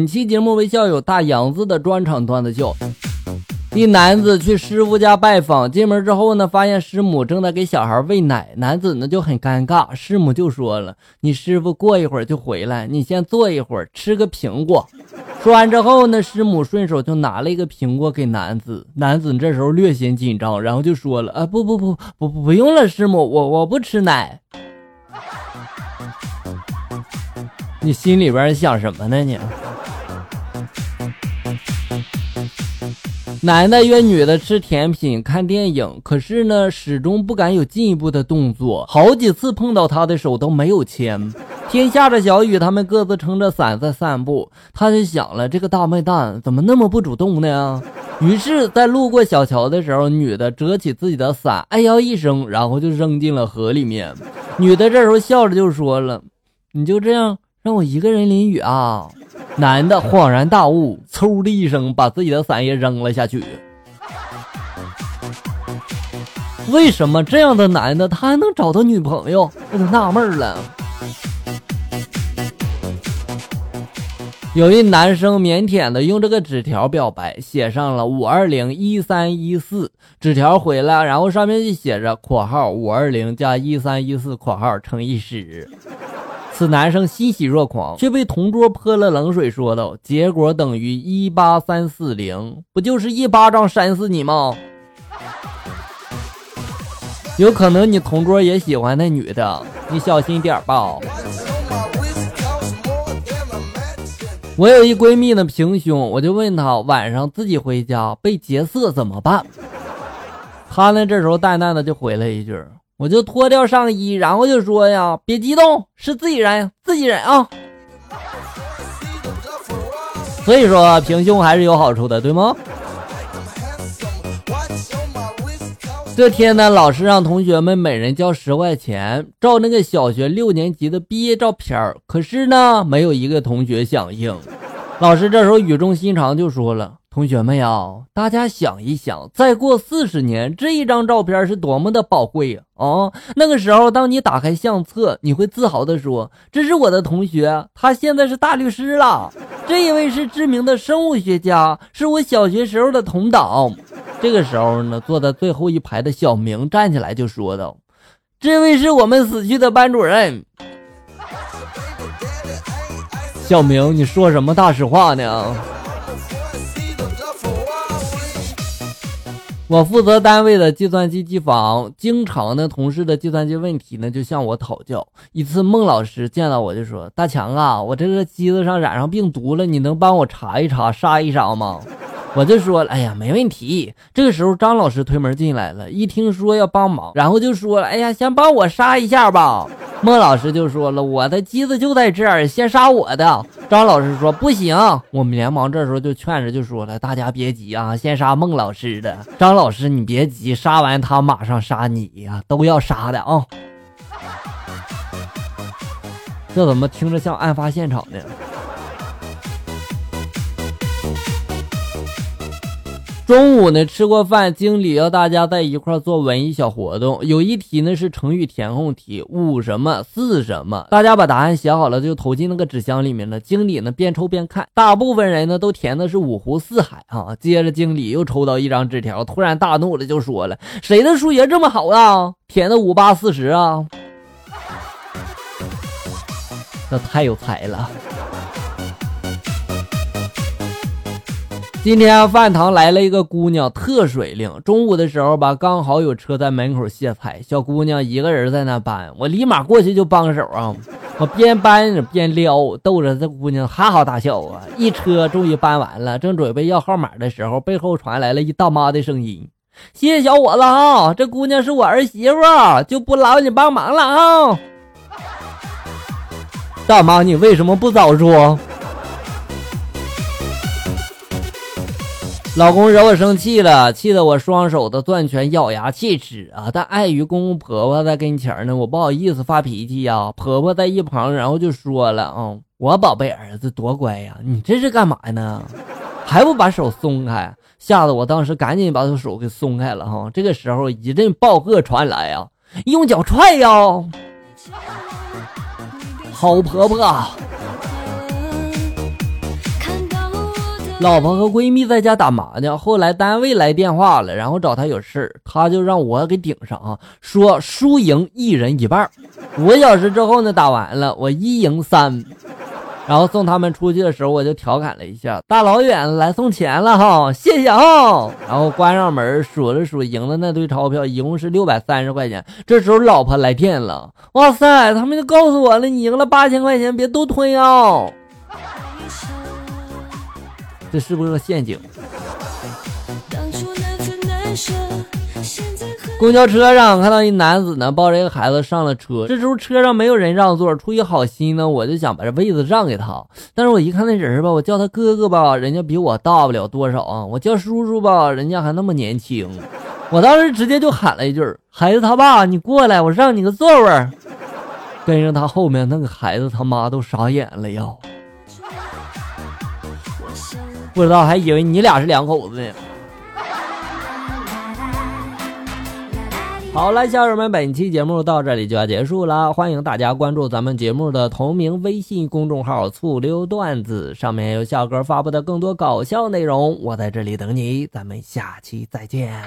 本期节目为校友大杨子的专场段子秀。一男子去师傅家拜访，进门之后呢，发现师母正在给小孩喂奶，男子呢就很尴尬。师母就说了：“你师傅过一会儿就回来，你先坐一会儿，吃个苹果。”说完之后呢，师母顺手就拿了一个苹果给男子。男子这时候略显紧张，然后就说了：“啊，不不不不不不用了，师母，我我不吃奶。”你心里边想什么呢你？男的约女的吃甜品、看电影，可是呢，始终不敢有进一步的动作。好几次碰到他的手都没有牵。天下着小雨，他们各自撑着伞在散步。他就想了，这个大笨蛋怎么那么不主动呢？于是，在路过小桥的时候，女的折起自己的伞，哎呦一声，然后就扔进了河里面。女的这时候笑着就说了：“你就这样让我一个人淋雨啊？”男的恍然大悟，嗖的一声把自己的伞也扔了下去。为什么这样的男的他还能找到女朋友？我就纳闷了。有一男生腼腆的用这个纸条表白，写上了五二零一三一四。纸条回来，然后上面就写着（括号五二零加一三一四括号乘以十）。此男生欣喜若狂，却被同桌泼了冷水，说道：“结果等于一八三四零，不就是一巴掌扇死你吗？”有可能你同桌也喜欢那女的，你小心点吧。我有一闺蜜呢，平胸，我就问她晚上自己回家被劫色怎么办？她呢这时候淡淡的就回了一句。我就脱掉上衣，然后就说呀：“别激动，是自己人，自己人啊。”所以说平胸还是有好处的，对吗？这天呢，老师让同学们每人交十块钱照那个小学六年级的毕业照片可是呢，没有一个同学响应。老师这时候语重心长就说了。同学们呀，大家想一想，再过四十年，这一张照片是多么的宝贵！啊，那个时候，当你打开相册，你会自豪地说：“这是我的同学，他现在是大律师了。”这一位是知名的生物学家，是我小学时候的同党。这个时候呢，坐在最后一排的小明站起来就说道：“这位是我们死去的班主任。”小明，你说什么大实话呢？我负责单位的计算机机房，经常呢，同事的计算机问题呢，就向我讨教。一次，孟老师见到我就说：“大强啊，我这个机子上染上病毒了，你能帮我查一查、杀一杀吗？” 我就说：“哎呀，没问题。”这个时候，张老师推门进来了，一听说要帮忙，然后就说了：“哎呀，先帮我杀一下吧。”孟老师就说了：“我的机子就在这儿，先杀我的。”张老师说：“不行。”我们连忙这时候就劝着，就说了：“大家别急啊，先杀孟老师的。张老师，你别急，杀完他马上杀你呀，都要杀的啊。”这怎么听着像案发现场呢？中午呢，吃过饭，经理要大家在一块做文艺小活动。有一题呢是成语填空题，五什么四什么，大家把答案写好了就投进那个纸箱里面了。经理呢边抽边看，大部分人呢都填的是五湖四海啊。接着经理又抽到一张纸条，突然大怒了，就说了：“谁的数学这么好啊？填的五八四十啊？这太有才了。”今天饭堂来了一个姑娘，特水灵。中午的时候吧，刚好有车在门口卸菜，小姑娘一个人在那搬，我立马过去就帮手啊。我边搬边撩，逗着这姑娘哈哈大笑啊。一车终于搬完了，正准备要号码的时候，背后传来了一大妈的声音：“谢谢小伙子啊，这姑娘是我儿媳妇，就不劳你帮忙了啊。”大妈，你为什么不早说？老公惹我生气了，气得我双手的攥拳，咬牙切齿啊！但碍于公公婆婆在跟前呢，我不好意思发脾气呀。婆婆在一旁，然后就说了：“啊，我宝贝儿子多乖呀，你这是干嘛呢？还不把手松开！”吓得我当时赶紧把他手给松开了哈。这个时候一阵暴喝传来啊，用脚踹呀！好婆婆。老婆和闺蜜在家打麻将，后来单位来电话了，然后找他有事他就让我给顶上啊，说输赢一人一半。五个小时之后呢，打完了，我一赢三。然后送他们出去的时候，我就调侃了一下：“大老远来送钱了哈，谢谢哈。”然后关上门数了数赢的那堆钞票，一共是六百三十块钱。这时候老婆来电了，哇塞，他们就告诉我了，你赢了八千块钱，别都吞啊！这是不是个陷阱？公交车上看到一男子呢，抱着一个孩子上了车。这时候车上没有人让座，出于好心呢，我就想把这位子让给他。但是我一看那人吧，我叫他哥哥吧，人家比我大不了多少啊；我叫叔叔吧，人家还那么年轻。我当时直接就喊了一句：“孩子他爸，你过来，我让你个座位。”跟着他后面那个孩子他妈都傻眼了呀，不知道还以为你俩是两口子呢。好了，小友们，本期节目到这里就要结束了。欢迎大家关注咱们节目的同名微信公众号“醋溜段子”，上面有笑哥发布的更多搞笑内容。我在这里等你，咱们下期再见。